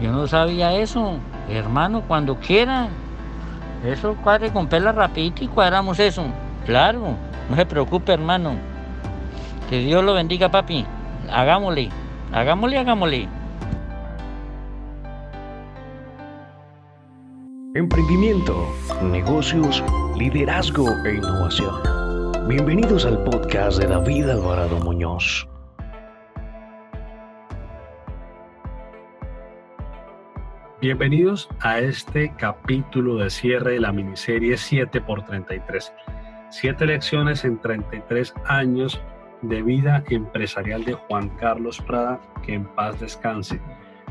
Yo no sabía eso. Hermano, cuando quiera. Eso cuadre con pela rapidito y cuadramos eso. Claro, no se preocupe, hermano. Que Dios lo bendiga, papi. Hagámosle, hagámosle, hagámosle. Emprendimiento, negocios, liderazgo e innovación. Bienvenidos al podcast de David Alvarado Muñoz. Bienvenidos a este capítulo de cierre de la miniserie 7x33. Siete lecciones en 33 años de vida empresarial de Juan Carlos Prada, que en paz descanse.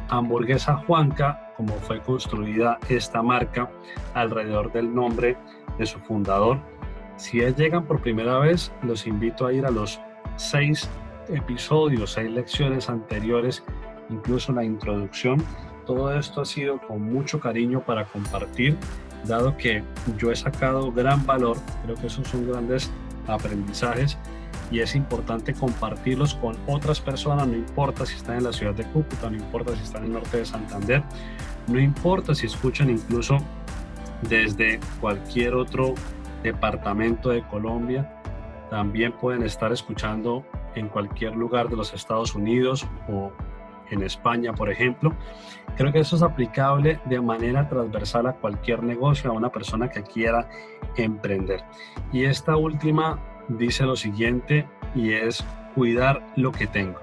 Hamburguesa Juanca, como fue construida esta marca alrededor del nombre de su fundador. Si llegan por primera vez, los invito a ir a los seis episodios, seis lecciones anteriores, incluso la introducción todo esto ha sido con mucho cariño para compartir, dado que yo he sacado gran valor, creo que esos son grandes aprendizajes y es importante compartirlos con otras personas, no importa si están en la ciudad de Cúcuta, no importa si están en el norte de Santander, no importa si escuchan incluso desde cualquier otro departamento de Colombia, también pueden estar escuchando en cualquier lugar de los Estados Unidos o en España, por ejemplo. Creo que eso es aplicable de manera transversal a cualquier negocio, a una persona que quiera emprender. Y esta última dice lo siguiente y es cuidar lo que tengo.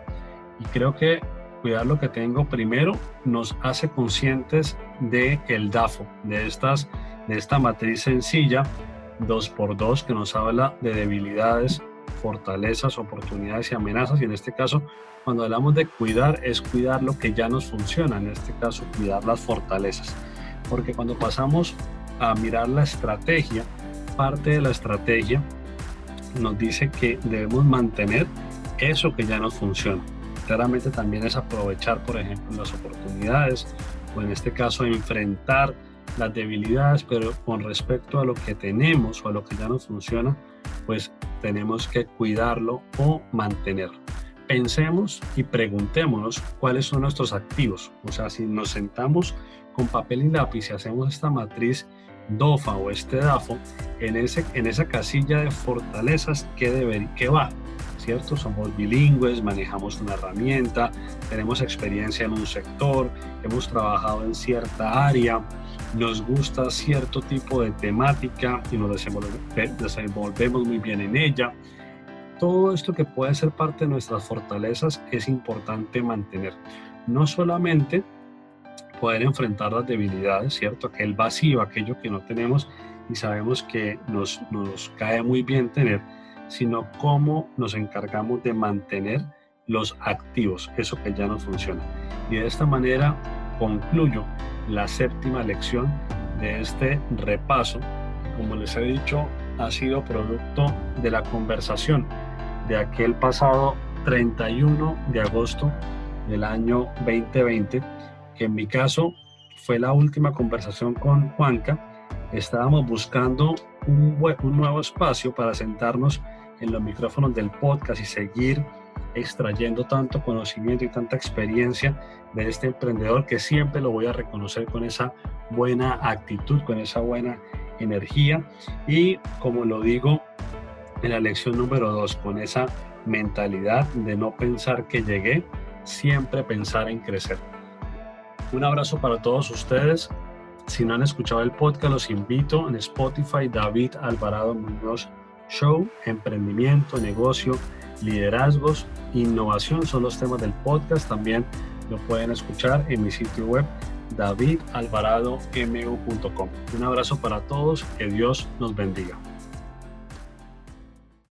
Y creo que cuidar lo que tengo primero nos hace conscientes de el DAFO, de, estas, de esta matriz sencilla 2x2 que nos habla de debilidades, fortalezas, oportunidades y amenazas. Y en este caso, cuando hablamos de cuidar, es cuidar lo que ya nos funciona, en este caso, cuidar las fortalezas. Porque cuando pasamos a mirar la estrategia, parte de la estrategia nos dice que debemos mantener eso que ya nos funciona. Claramente también es aprovechar, por ejemplo, las oportunidades o en este caso enfrentar las debilidades, pero con respecto a lo que tenemos o a lo que ya nos funciona, pues tenemos que cuidarlo o mantenerlo. Pensemos y preguntémonos cuáles son nuestros activos. O sea, si nos sentamos con papel y lápiz y hacemos esta matriz DOFA o este DAFO, en, ese, en esa casilla de fortalezas, ¿qué, debe, qué va? ¿Cierto? Somos bilingües, manejamos una herramienta, tenemos experiencia en un sector, hemos trabajado en cierta área, nos gusta cierto tipo de temática y nos desenvolvemos muy bien en ella. Todo esto que puede ser parte de nuestras fortalezas es importante mantener. No solamente poder enfrentar las debilidades, ¿cierto? Aquel vacío, aquello que no tenemos y sabemos que nos, nos cae muy bien tener, sino cómo nos encargamos de mantener los activos, eso que ya no funciona. Y de esta manera concluyo la séptima lección de este repaso, como les he dicho, ha sido producto de la conversación de aquel pasado 31 de agosto del año 2020, que en mi caso fue la última conversación con Juanca. Estábamos buscando un nuevo espacio para sentarnos en los micrófonos del podcast y seguir extrayendo tanto conocimiento y tanta experiencia de este emprendedor que siempre lo voy a reconocer con esa buena actitud, con esa buena energía y como lo digo en la lección número dos, con esa mentalidad de no pensar que llegué, siempre pensar en crecer. Un abrazo para todos ustedes. Si no han escuchado el podcast, los invito en Spotify, David Alvarado Muñoz Show, Emprendimiento, Negocio, Liderazgos, Innovación son los temas del podcast. También lo pueden escuchar en mi sitio web davidalvaradomu.com. Un abrazo para todos, que Dios nos bendiga.